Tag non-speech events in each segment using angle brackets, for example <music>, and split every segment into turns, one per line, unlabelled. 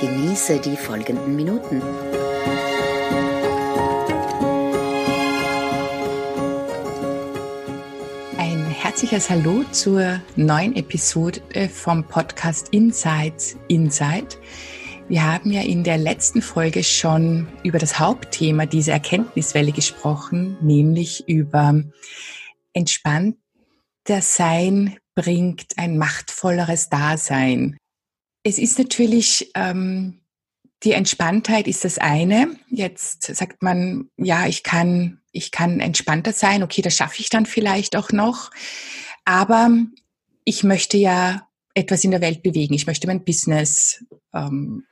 Genieße die folgenden Minuten.
Ein herzliches Hallo zur neuen Episode vom Podcast Insights Insight. Wir haben ja in der letzten Folge schon über das Hauptthema dieser Erkenntniswelle gesprochen, nämlich über entspannter Sein bringt ein machtvolleres Dasein. Es ist natürlich, ähm, die Entspanntheit ist das eine. Jetzt sagt man, ja, ich kann, ich kann entspannter sein. Okay, das schaffe ich dann vielleicht auch noch. Aber ich möchte ja etwas in der Welt bewegen. Ich möchte mein Business ähm,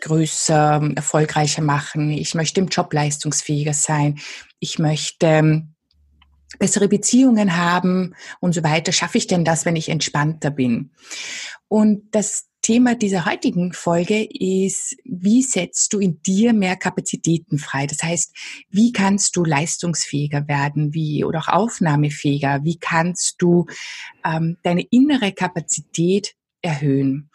größer, erfolgreicher machen. Ich möchte im Job leistungsfähiger sein. Ich möchte ähm, bessere Beziehungen haben und so weiter. Schaffe ich denn das, wenn ich entspannter bin? Und das Thema dieser heutigen Folge ist, wie setzt du in dir mehr Kapazitäten frei? Das heißt, wie kannst du leistungsfähiger werden, wie oder auch aufnahmefähiger? Wie kannst du ähm, deine innere Kapazität erhöhen?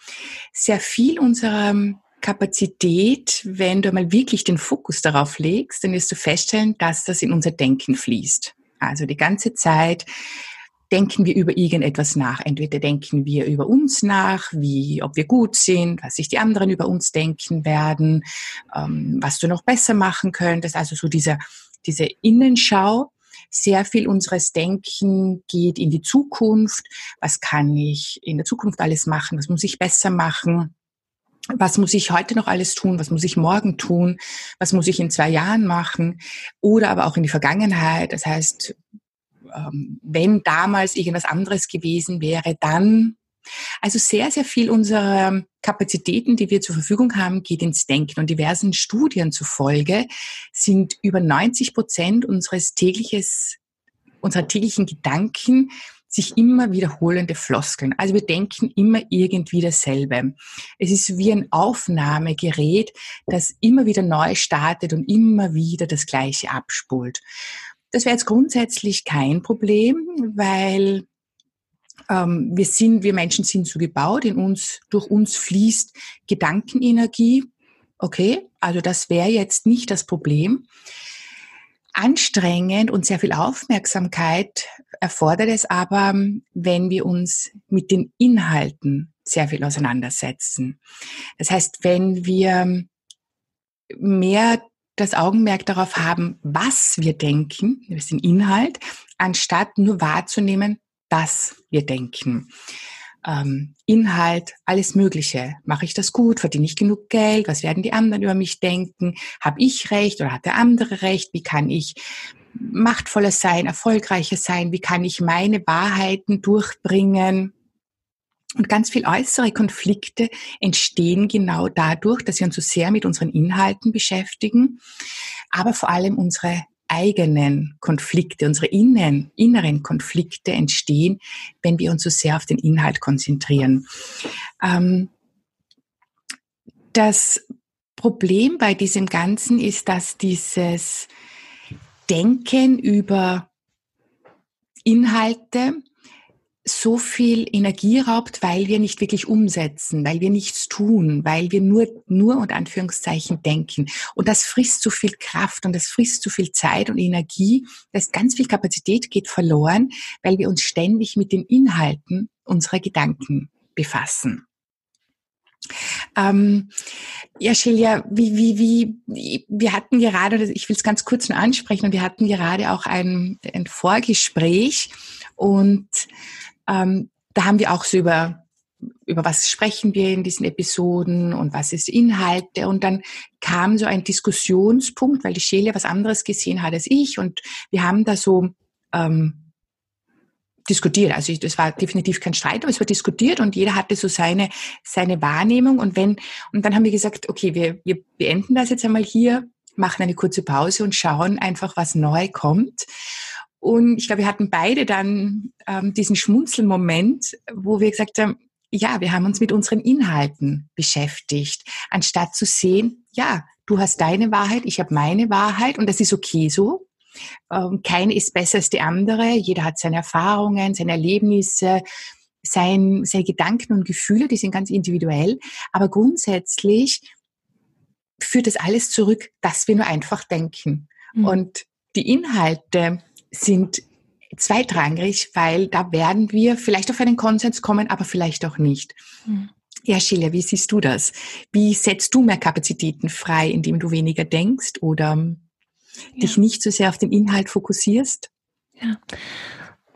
Sehr viel unserer Kapazität, wenn du mal wirklich den Fokus darauf legst, dann wirst du feststellen, dass das in unser Denken fließt. Also die ganze Zeit denken wir über irgendetwas nach. Entweder denken wir über uns nach, wie, ob wir gut sind, was sich die anderen über uns denken werden, ähm, was du noch besser machen könntest. Also so diese, diese Innenschau. Sehr viel unseres Denken geht in die Zukunft. Was kann ich in der Zukunft alles machen? Was muss ich besser machen? was muss ich heute noch alles tun, was muss ich morgen tun, was muss ich in zwei Jahren machen oder aber auch in die Vergangenheit. Das heißt, ähm, wenn damals irgendwas anderes gewesen wäre, dann. Also sehr, sehr viel unserer Kapazitäten, die wir zur Verfügung haben, geht ins Denken. Und diversen Studien zufolge sind über 90 Prozent unseres tägliches, unserer täglichen Gedanken sich immer wiederholende Floskeln. Also wir denken immer irgendwie dasselbe. Es ist wie ein Aufnahmegerät, das immer wieder neu startet und immer wieder das Gleiche abspult. Das wäre jetzt grundsätzlich kein Problem, weil ähm, wir sind, wir Menschen sind so gebaut, in uns, durch uns fließt Gedankenenergie. Okay, also das wäre jetzt nicht das Problem anstrengend und sehr viel Aufmerksamkeit erfordert es aber, wenn wir uns mit den Inhalten sehr viel auseinandersetzen. Das heißt, wenn wir mehr das Augenmerk darauf haben, was wir denken, ist den Inhalt, anstatt nur wahrzunehmen, dass wir denken ähm, Inhalt, alles Mögliche. Mache ich das gut? Verdiene ich genug Geld? Was werden die anderen über mich denken? Habe ich recht oder hat der andere recht? Wie kann ich machtvoller sein, erfolgreicher sein? Wie kann ich meine Wahrheiten durchbringen? Und ganz viel äußere Konflikte entstehen genau dadurch, dass wir uns so sehr mit unseren Inhalten beschäftigen, aber vor allem unsere eigenen Konflikte, unsere innen, inneren Konflikte entstehen, wenn wir uns so sehr auf den Inhalt konzentrieren. Ähm, das Problem bei diesem Ganzen ist, dass dieses Denken über Inhalte so viel Energie raubt, weil wir nicht wirklich umsetzen, weil wir nichts tun, weil wir nur, nur und Anführungszeichen denken. Und das frisst so viel Kraft und das frisst so viel Zeit und Energie, dass ganz viel Kapazität geht verloren, weil wir uns ständig mit den Inhalten unserer Gedanken befassen. Ähm, ja, Shelia, wie, wie, wie, wir hatten gerade, ich will es ganz kurz nur ansprechen, und wir hatten gerade auch ein, ein Vorgespräch und ähm, da haben wir auch so über über was sprechen wir in diesen Episoden und was ist Inhalte. Und dann kam so ein Diskussionspunkt, weil die Shelia was anderes gesehen hat als ich. Und wir haben da so ähm, diskutiert. Also es war definitiv kein Streit, aber es war diskutiert und jeder hatte so seine, seine Wahrnehmung. Und wenn, und dann haben wir gesagt, okay, wir, wir beenden das jetzt einmal hier, machen eine kurze Pause und schauen einfach, was neu kommt. Und ich glaube, wir hatten beide dann ähm, diesen Schmunzelmoment, wo wir gesagt haben, ja, wir haben uns mit unseren Inhalten beschäftigt, anstatt zu sehen, ja, du hast deine Wahrheit, ich habe meine Wahrheit und das ist okay so. Ähm, keine ist besser als die andere. Jeder hat seine Erfahrungen, seine Erlebnisse, sein, seine Gedanken und Gefühle, die sind ganz individuell. Aber grundsätzlich führt das alles zurück, dass wir nur einfach denken. Mhm. Und die Inhalte sind zweitrangig, weil da werden wir vielleicht auf einen Konsens kommen, aber vielleicht auch nicht. Mhm. Ja, Sheila, wie siehst du das? Wie setzt du mehr Kapazitäten frei, indem du weniger denkst oder ja. dich nicht so sehr auf den Inhalt fokussierst?
Ja,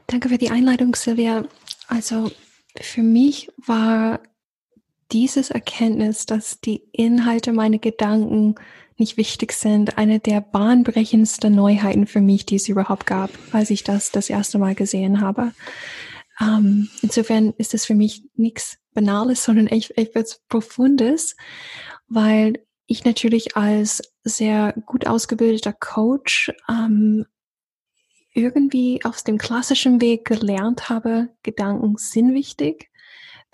danke für die Einleitung, Silvia. Also für mich war dieses Erkenntnis, dass die Inhalte meiner Gedanken nicht wichtig sind, eine der bahnbrechendsten Neuheiten für mich, die es überhaupt gab, als ich das das erste Mal gesehen habe. Ähm, insofern ist es für mich nichts Banales, <laughs> sondern echt etwas Profundes, weil ich natürlich als sehr gut ausgebildeter Coach ähm, irgendwie auf dem klassischen Weg gelernt habe, Gedanken sind wichtig.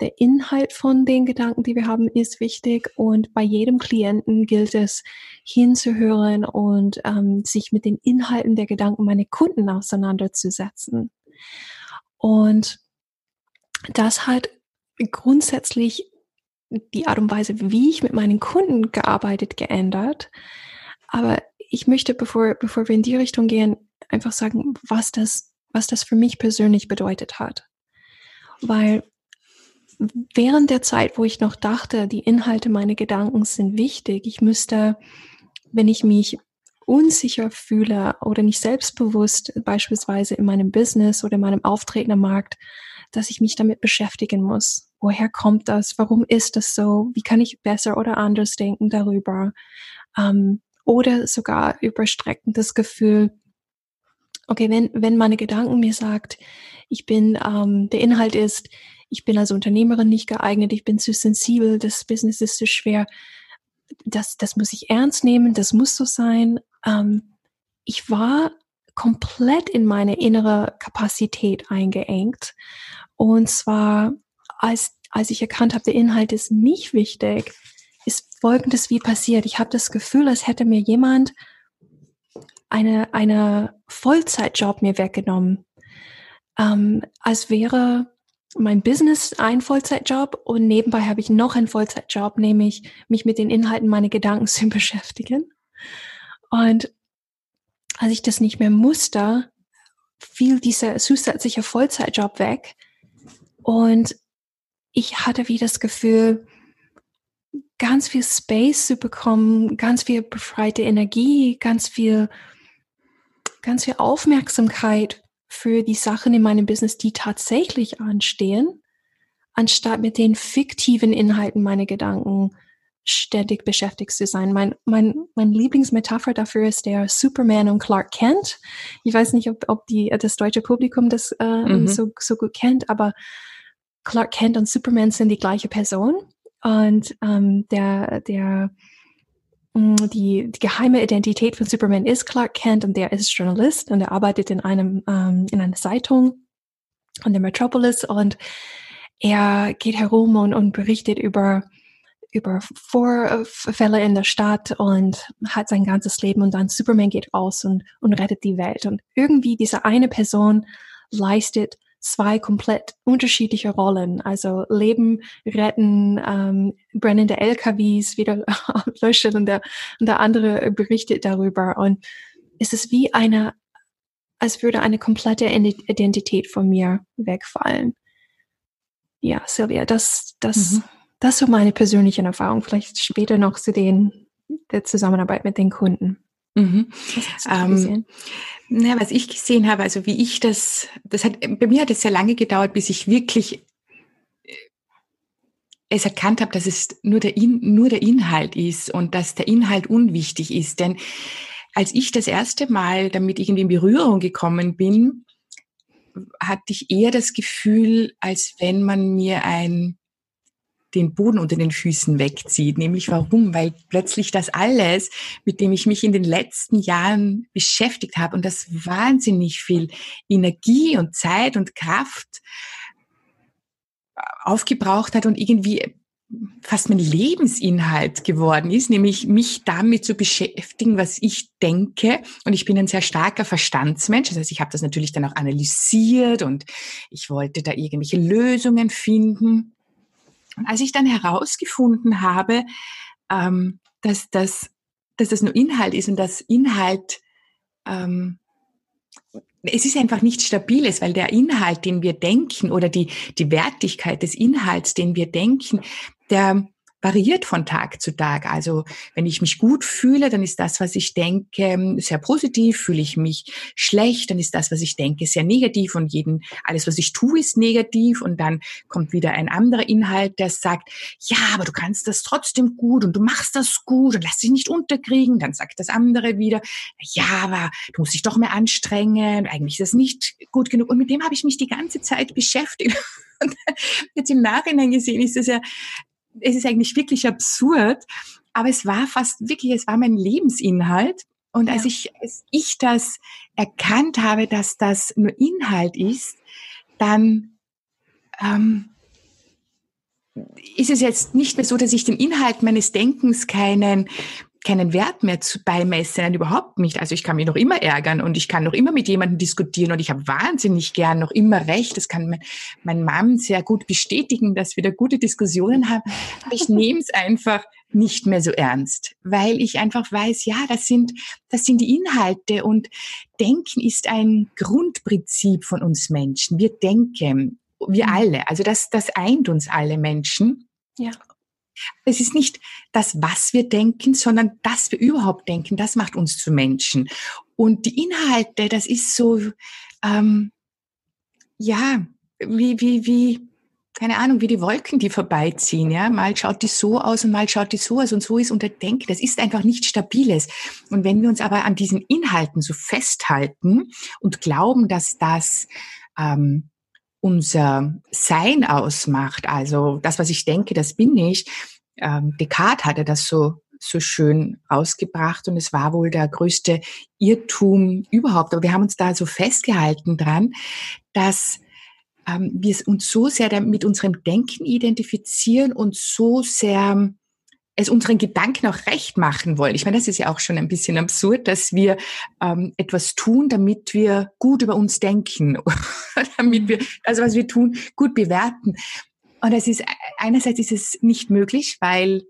Der Inhalt von den Gedanken, die wir haben, ist wichtig und bei jedem Klienten gilt es hinzuhören und ähm, sich mit den Inhalten der Gedanken meiner Kunden auseinanderzusetzen. Und das hat grundsätzlich die Art und Weise, wie ich mit meinen Kunden gearbeitet, geändert. Aber ich möchte, bevor, bevor wir in die Richtung gehen, einfach sagen, was das, was das für mich persönlich bedeutet hat. Weil während der Zeit, wo ich noch dachte, die Inhalte meiner Gedanken sind wichtig, ich müsste, wenn ich mich unsicher fühle oder nicht selbstbewusst, beispielsweise in meinem Business oder in meinem Auftreten am Markt, dass ich mich damit beschäftigen muss. Woher kommt das? Warum ist das so? Wie kann ich besser oder anders denken darüber? Ähm, oder sogar überstreckendes Gefühl, okay, wenn, wenn meine Gedanken mir sagt, ich bin, ähm, der Inhalt ist, ich bin als Unternehmerin nicht geeignet, ich bin zu sensibel, das Business ist zu schwer, das, das muss ich ernst nehmen, das muss so sein. Ähm, ich war komplett in meine innere Kapazität eingeengt. Und zwar, als, als ich erkannt habe, der Inhalt ist nicht wichtig, ist Folgendes wie passiert. Ich habe das Gefühl, als hätte mir jemand eine, eine Vollzeitjob mir weggenommen. Ähm, als wäre mein Business ein Vollzeitjob und nebenbei habe ich noch einen Vollzeitjob, nämlich mich mit den Inhalten meiner Gedanken <laughs> zu beschäftigen. Und als ich das nicht mehr musste, fiel dieser zusätzliche Vollzeitjob weg und ich hatte wie das Gefühl, ganz viel Space zu bekommen, ganz viel befreite Energie, ganz viel, ganz viel Aufmerksamkeit für die Sachen in meinem Business, die tatsächlich anstehen, anstatt mit den fiktiven Inhalten meiner Gedanken ständig beschäftigt zu sein. Mein, mein, mein Lieblingsmetapher dafür ist der Superman und Clark Kent. Ich weiß nicht, ob, ob die, das deutsche Publikum das äh, mhm. so, so gut kennt, aber Clark Kent und Superman sind die gleiche Person. Und ähm, der, der, die, die geheime Identität von Superman ist Clark Kent und der ist Journalist und er arbeitet in einem, ähm, in einer Zeitung an der Metropolis und er geht herum und, und berichtet über über Vorfälle in der Stadt und hat sein ganzes Leben und dann Superman geht raus und, und rettet die Welt. Und irgendwie diese eine Person leistet zwei komplett unterschiedliche Rollen. Also Leben retten, ähm, brennende LKWs wieder <laughs> löschen und der, und der andere berichtet darüber. Und es ist wie eine, als würde eine komplette Identität von mir wegfallen. Ja, Silvia, das, das, mhm. Das so meine persönliche Erfahrung. Vielleicht später noch zu den, der Zusammenarbeit mit den Kunden.
Mhm. Ähm, na, was ich gesehen habe, also wie ich das, das hat, bei mir hat es sehr lange gedauert, bis ich wirklich äh, es erkannt habe, dass es nur der, In, nur der Inhalt ist und dass der Inhalt unwichtig ist. Denn als ich das erste Mal damit irgendwie in Berührung gekommen bin, hatte ich eher das Gefühl, als wenn man mir ein den Boden unter den Füßen wegzieht. Nämlich warum? Weil plötzlich das alles, mit dem ich mich in den letzten Jahren beschäftigt habe und das wahnsinnig viel Energie und Zeit und Kraft aufgebraucht hat und irgendwie fast mein Lebensinhalt geworden ist, nämlich mich damit zu beschäftigen, was ich denke. Und ich bin ein sehr starker Verstandsmensch. Das heißt, ich habe das natürlich dann auch analysiert und ich wollte da irgendwelche Lösungen finden. Und als ich dann herausgefunden habe, ähm, dass, das, dass das nur Inhalt ist und dass Inhalt ähm, es ist einfach nicht stabiles, weil der Inhalt, den wir denken oder die, die Wertigkeit des Inhalts, den wir denken, der variiert von Tag zu Tag. Also wenn ich mich gut fühle, dann ist das, was ich denke, sehr positiv. Fühle ich mich schlecht, dann ist das, was ich denke, sehr negativ. Und jeden, alles, was ich tue, ist negativ. Und dann kommt wieder ein anderer Inhalt, der sagt, ja, aber du kannst das trotzdem gut und du machst das gut und lass dich nicht unterkriegen. Dann sagt das andere wieder, ja, aber du musst dich doch mehr anstrengen. Eigentlich ist das nicht gut genug. Und mit dem habe ich mich die ganze Zeit beschäftigt. <laughs> Und jetzt im Nachhinein gesehen ist es ja es ist eigentlich wirklich absurd, aber es war fast wirklich, es war mein Lebensinhalt. Und als ich, als ich das erkannt habe, dass das nur Inhalt ist, dann ähm, ist es jetzt nicht mehr so, dass ich den Inhalt meines Denkens keinen keinen Wert mehr zu beimessen, überhaupt nicht. Also ich kann mich noch immer ärgern und ich kann noch immer mit jemandem diskutieren und ich habe wahnsinnig gern noch immer recht. Das kann mein, mein Mann sehr gut bestätigen, dass wir da gute Diskussionen haben. Aber ich nehme es einfach nicht mehr so ernst, weil ich einfach weiß, ja, das sind, das sind die Inhalte und Denken ist ein Grundprinzip von uns Menschen. Wir denken, wir mhm. alle. Also das, das eint uns alle Menschen. Ja. Es ist nicht das, was wir denken, sondern dass wir überhaupt denken, das macht uns zu Menschen. Und die Inhalte, das ist so, ähm, ja, wie, wie, wie, keine Ahnung, wie die Wolken, die vorbeiziehen, ja. Mal schaut die so aus und mal schaut die so aus und so ist unser Denken. Das ist einfach nicht stabiles. Und wenn wir uns aber an diesen Inhalten so festhalten und glauben, dass das ähm, unser Sein ausmacht, also das, was ich denke, das bin ich. Ähm, Descartes hatte das so so schön ausgebracht und es war wohl der größte Irrtum überhaupt. Aber wir haben uns da so festgehalten dran, dass ähm, wir uns so sehr mit unserem Denken identifizieren und so sehr es unseren Gedanken auch recht machen wollen. Ich meine, das ist ja auch schon ein bisschen absurd, dass wir ähm, etwas tun, damit wir gut über uns denken, <laughs> damit wir also was wir tun gut bewerten. Und es ist einerseits ist es nicht möglich, weil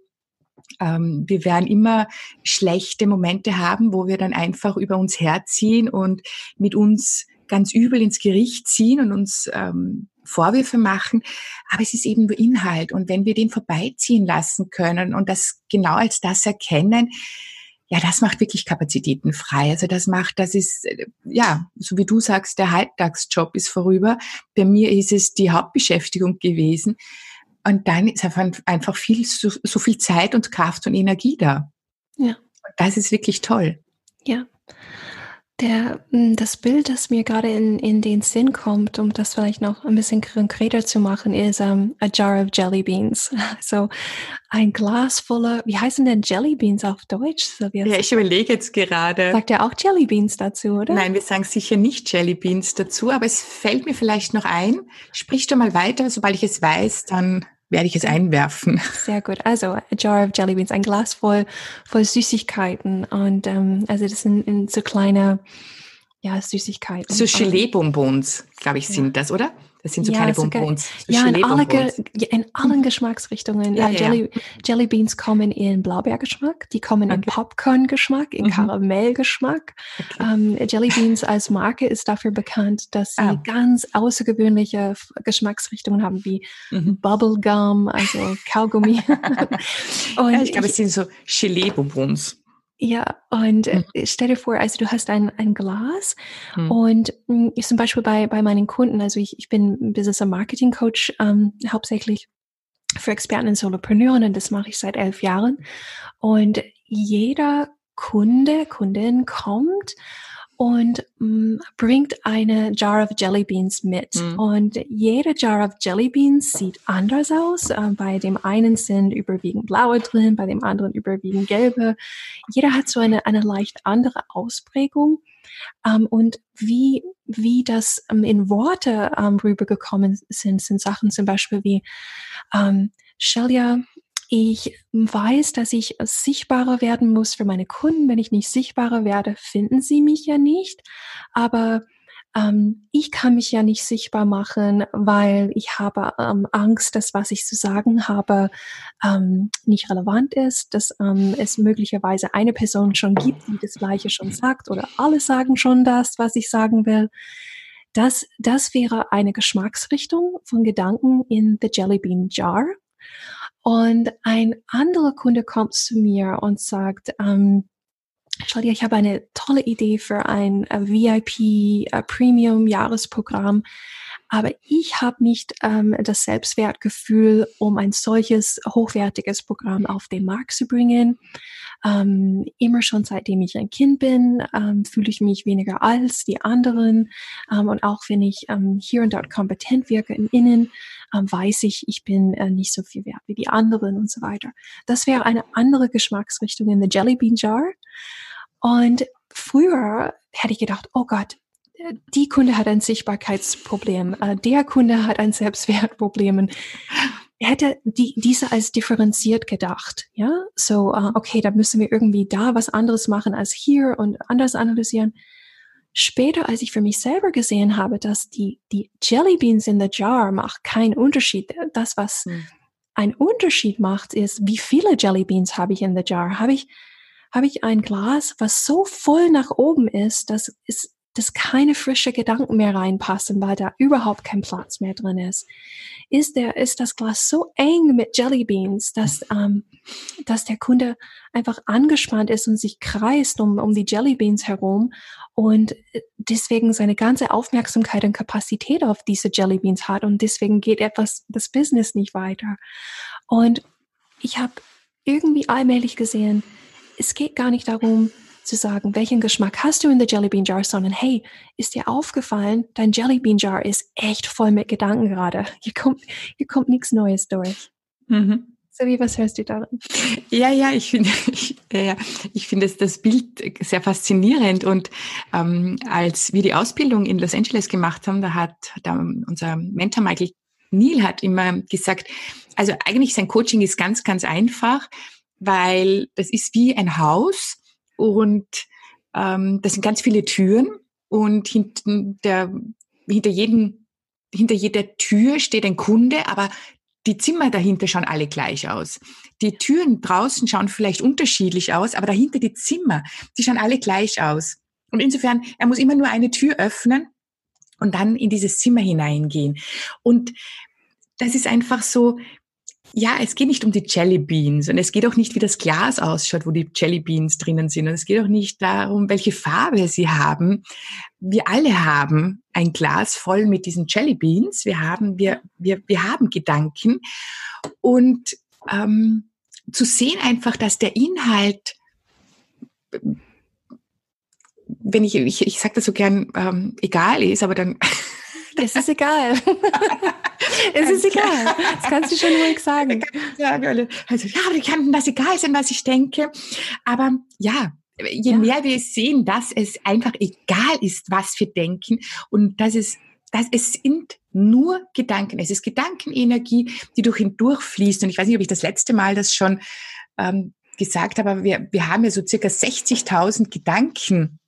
ähm, wir werden immer schlechte Momente haben, wo wir dann einfach über uns herziehen und mit uns ganz übel ins Gericht ziehen und uns ähm, Vorwürfe machen, aber es ist eben nur Inhalt. Und wenn wir den vorbeiziehen lassen können und das genau als das erkennen, ja, das macht wirklich Kapazitäten frei. Also das macht, das ist, ja, so wie du sagst, der Halbtagsjob ist vorüber. Bei mir ist es die Hauptbeschäftigung gewesen. Und dann ist einfach viel, so, so viel Zeit und Kraft und Energie da. Ja. Und das ist wirklich toll.
Ja. Der, hm, das Bild, das mir gerade in, in den Sinn kommt, um das vielleicht noch ein bisschen konkreter zu machen, ist um, a jar of jelly beans. <laughs> So ein Glas voller, wie heißen denn Jelly Beans auf Deutsch?
Sylvia? Ja, ich überlege jetzt gerade.
Sagt er auch Jelly Beans dazu, oder?
Nein, wir sagen sicher nicht Jelly Beans dazu, aber es fällt mir vielleicht noch ein. Sprich du mal weiter, sobald ich es weiß, dann werde ich es einwerfen.
Sehr gut. Also a jar of jelly beans, ein Glas voll, voll Süßigkeiten und ähm, also das sind in so kleine ja, Süßigkeiten.
So Gelee-Bonbons, glaube ich, sind ja. das, oder? Das sind so ja, kleine Bonbons.
So ja, in, alle in allen Geschmacksrichtungen. Ja, ja, Jelly, Jelly Beans kommen in Blaubeergeschmack, die kommen okay. in Popcorn-Geschmack, in mhm. Karamellgeschmack. Okay. Ähm, Jelly Beans als Marke ist dafür bekannt, dass sie ah. ganz außergewöhnliche Geschmacksrichtungen haben, wie mhm. Bubblegum, also Kaugummi. <laughs>
Ich glaube, es sind so Gelee-Bonbons.
Ja, und mhm. stell dir vor, also du hast ein, ein Glas mhm. und hm, zum Beispiel bei, bei meinen Kunden, also ich, ich bin Business- und Marketing-Coach ähm, hauptsächlich für Experten in Solopreneuren und das mache ich seit elf Jahren. Und jeder Kunde, Kundin kommt und mh, mm, bringt eine Jar of Jelly Beans mit. Mhm. Und jede Jar of Jelly Beans sieht anders aus. Äh, bei dem einen sind überwiegend blaue drin, bei dem anderen überwiegend gelbe. Jeder hat so eine, eine leicht andere Ausprägung. Ähm, und wie, wie das ähm, in Worte ähm, rübergekommen sind, sind Sachen zum Beispiel wie, ähm, Shelia, ich weiß, dass ich sichtbarer werden muss für meine Kunden. Wenn ich nicht sichtbarer werde, finden sie mich ja nicht. Aber ähm, ich kann mich ja nicht sichtbar machen, weil ich habe ähm, Angst, dass was ich zu sagen habe ähm, nicht relevant ist, dass ähm, es möglicherweise eine Person schon gibt, die das gleiche schon sagt oder alle sagen schon das, was ich sagen will. Das, das wäre eine Geschmacksrichtung von Gedanken in the Jelly Bean Jar. Und ein anderer Kunde kommt zu mir und sagt, ähm, schau dir, ich habe eine tolle Idee für ein äh, VIP äh. Aber ich habe nicht ähm, das Selbstwertgefühl, um ein solches hochwertiges Programm auf den Markt zu bringen. Ähm, immer schon seitdem ich ein Kind bin, ähm, fühle ich mich weniger als die anderen. Ähm, und auch wenn ich ähm, hier und dort kompetent wirke im Innen, ähm, weiß ich, ich bin äh, nicht so viel wert wie die anderen und so weiter. Das wäre eine andere Geschmacksrichtung in the Jelly Bean Jar. Und früher hätte ich gedacht, oh Gott, die Kunde hat ein Sichtbarkeitsproblem, äh, der Kunde hat ein Selbstwertproblem. Er hätte die, diese als differenziert gedacht, ja, so, uh, okay, da müssen wir irgendwie da was anderes machen als hier und anders analysieren. Später, als ich für mich selber gesehen habe, dass die, die Jelly Beans in the Jar macht keinen Unterschied. Das, was hm. einen Unterschied macht, ist, wie viele Jelly Beans habe ich in the Jar? Habe ich, habe ich ein Glas, was so voll nach oben ist, dass es dass keine frische Gedanken mehr reinpassen, weil da überhaupt kein Platz mehr drin ist. Ist der, ist das Glas so eng mit Jelly Beans, dass, ähm, dass der Kunde einfach angespannt ist und sich kreist um, um die Jelly Beans herum und deswegen seine ganze Aufmerksamkeit und Kapazität auf diese Jelly Beans hat und deswegen geht etwas, das Business nicht weiter. Und ich habe irgendwie allmählich gesehen, es geht gar nicht darum, zu sagen, welchen Geschmack hast du in der Jelly Bean Jar, sondern hey, ist dir aufgefallen, dein Jelly Bean Jar ist echt voll mit Gedanken gerade. <laughs> Hier kommt, hier kommt nichts Neues durch. Mhm. Sabi, was hörst du darin?
Ja, ja, ich finde, <laughs> ich, ja, ich finde das Bild sehr faszinierend. Und ähm, als wir die Ausbildung in Los Angeles gemacht haben, da hat da unser Mentor Michael Neil hat immer gesagt, also eigentlich sein Coaching ist ganz, ganz einfach, weil das ist wie ein Haus und ähm, das sind ganz viele Türen und hinter, hinter, jedem, hinter jeder Tür steht ein Kunde, aber die Zimmer dahinter schauen alle gleich aus. Die Türen draußen schauen vielleicht unterschiedlich aus, aber dahinter die Zimmer, die schauen alle gleich aus. Und insofern, er muss immer nur eine Tür öffnen und dann in dieses Zimmer hineingehen. Und das ist einfach so, ja, es geht nicht um die Jelly Beans und es geht auch nicht, wie das Glas ausschaut, wo die Jelly Beans drinnen sind. Und es geht auch nicht darum, welche Farbe sie haben. Wir alle haben ein Glas voll mit diesen Jelly Beans. Wir haben, wir, wir, wir haben Gedanken. Und ähm, zu sehen einfach, dass der Inhalt wenn ich, ich, ich sage das so gern, ähm, egal ist, aber dann <laughs>
Es ist egal. <laughs> es ist egal. Das kannst du schon ruhig sagen.
Also, ja, aber kann das egal sein, was ich denke. Aber ja, je ja. mehr wir sehen, dass es einfach egal ist, was wir denken und dass es, dass es sind nur Gedanken. Es ist Gedankenenergie, die durch ihn durchfließt. Und ich weiß nicht, ob ich das letzte Mal das schon ähm, gesagt habe, aber wir, wir haben ja so circa 60.000 Gedanken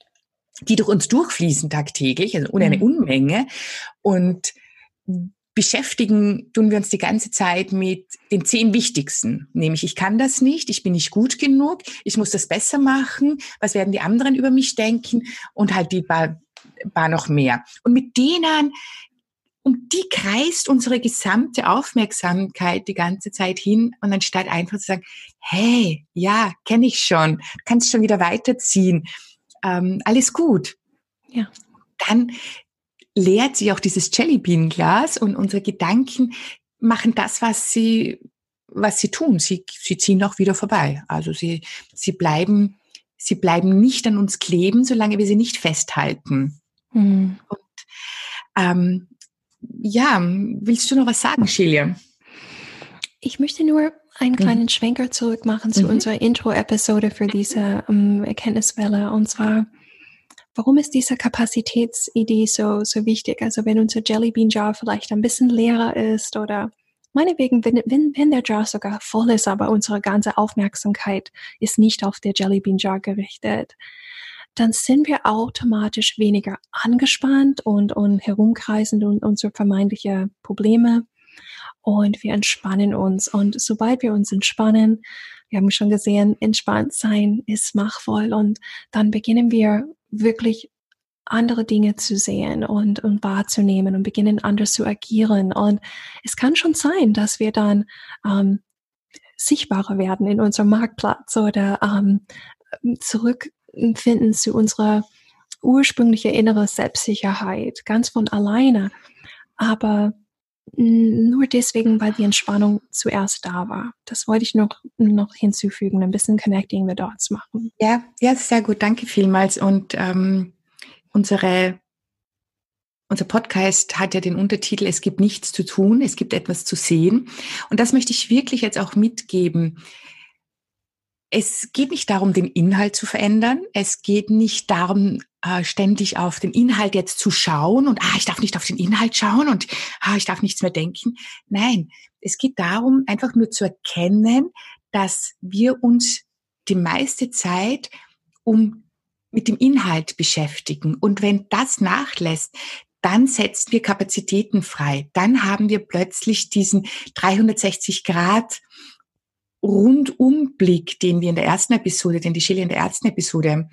die durch uns durchfließen tagtäglich, also eine mhm. Unmenge. Und beschäftigen tun wir uns die ganze Zeit mit den zehn wichtigsten, nämlich ich kann das nicht, ich bin nicht gut genug, ich muss das besser machen, was werden die anderen über mich denken und halt die paar, paar noch mehr. Und mit denen, um die kreist unsere gesamte Aufmerksamkeit die ganze Zeit hin und anstatt einfach zu sagen, hey, ja, kenne ich schon, kannst schon wieder weiterziehen ähm, alles gut. Ja. Dann leert sich auch dieses Jellybean-Glas und unsere Gedanken machen das, was sie, was sie tun. Sie, sie ziehen auch wieder vorbei. Also sie, sie bleiben sie bleiben nicht an uns kleben, solange wir sie nicht festhalten. Mhm. Und ähm, ja, willst du noch was sagen, Shelia?
Ich möchte nur einen mhm. kleinen mhm. Schwenker zurück machen zu mhm. unserer Intro-Episode für diese um, Erkenntniswelle. Und zwar, warum ist diese Kapazitätsidee so, so wichtig? Also wenn unser Jellybean Jar vielleicht ein bisschen leerer ist oder meinetwegen, wenn, wenn, wenn der Jar sogar voll ist, aber unsere ganze Aufmerksamkeit ist nicht auf der Jellybean Jar gerichtet, dann sind wir automatisch weniger angespannt und, und herumkreisend und unsere vermeintliche Probleme und wir entspannen uns. Und sobald wir uns entspannen, wir haben schon gesehen, entspannt sein ist machtvoll und dann beginnen wir wirklich andere Dinge zu sehen und, und wahrzunehmen und beginnen anders zu agieren. Und es kann schon sein, dass wir dann ähm, sichtbarer werden in unserem Marktplatz oder ähm, zurückfinden zu unserer ursprüngliche innere Selbstsicherheit, ganz von alleine. Aber nur deswegen, weil die Entspannung zuerst da war. Das wollte ich noch, noch hinzufügen, ein bisschen Connecting the Dots machen.
Ja, ja, sehr gut. Danke vielmals. Und ähm, unsere, unser Podcast hat ja den Untertitel Es gibt nichts zu tun, es gibt etwas zu sehen. Und das möchte ich wirklich jetzt auch mitgeben. Es geht nicht darum, den Inhalt zu verändern. Es geht nicht darum, äh, ständig auf den Inhalt jetzt zu schauen und ah, ich darf nicht auf den Inhalt schauen und ah, ich darf nichts mehr denken. Nein, es geht darum, einfach nur zu erkennen, dass wir uns die meiste Zeit um mit dem Inhalt beschäftigen. Und wenn das nachlässt, dann setzen wir Kapazitäten frei. Dann haben wir plötzlich diesen 360 Grad Rundumblick, den wir in der ersten Episode, den die Shelley in der ersten Episode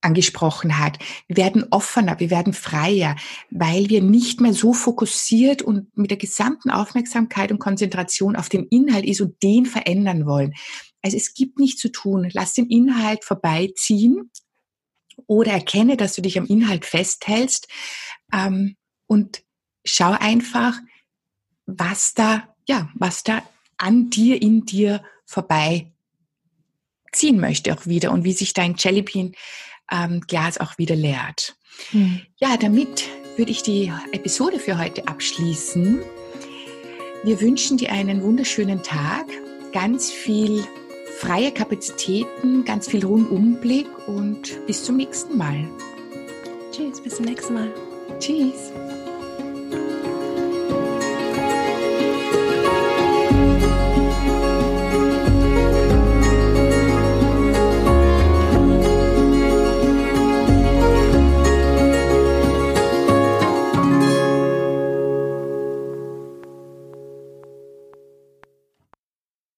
angesprochen hat. Wir werden offener, wir werden freier, weil wir nicht mehr so fokussiert und mit der gesamten Aufmerksamkeit und Konzentration auf den Inhalt ist und den verändern wollen. Also es gibt nichts zu tun. Lass den Inhalt vorbeiziehen oder erkenne, dass du dich am Inhalt festhältst ähm, und schau einfach, was da, ja, was da an dir, in dir vorbei ziehen möchte auch wieder und wie sich dein Jellybean ähm, Glas auch wieder leert. Hm. Ja, damit würde ich die Episode für heute abschließen. Wir wünschen dir einen wunderschönen Tag, ganz viel freie Kapazitäten, ganz viel Rundumblick und bis zum nächsten Mal.
Tschüss, bis zum nächsten Mal.
Tschüss.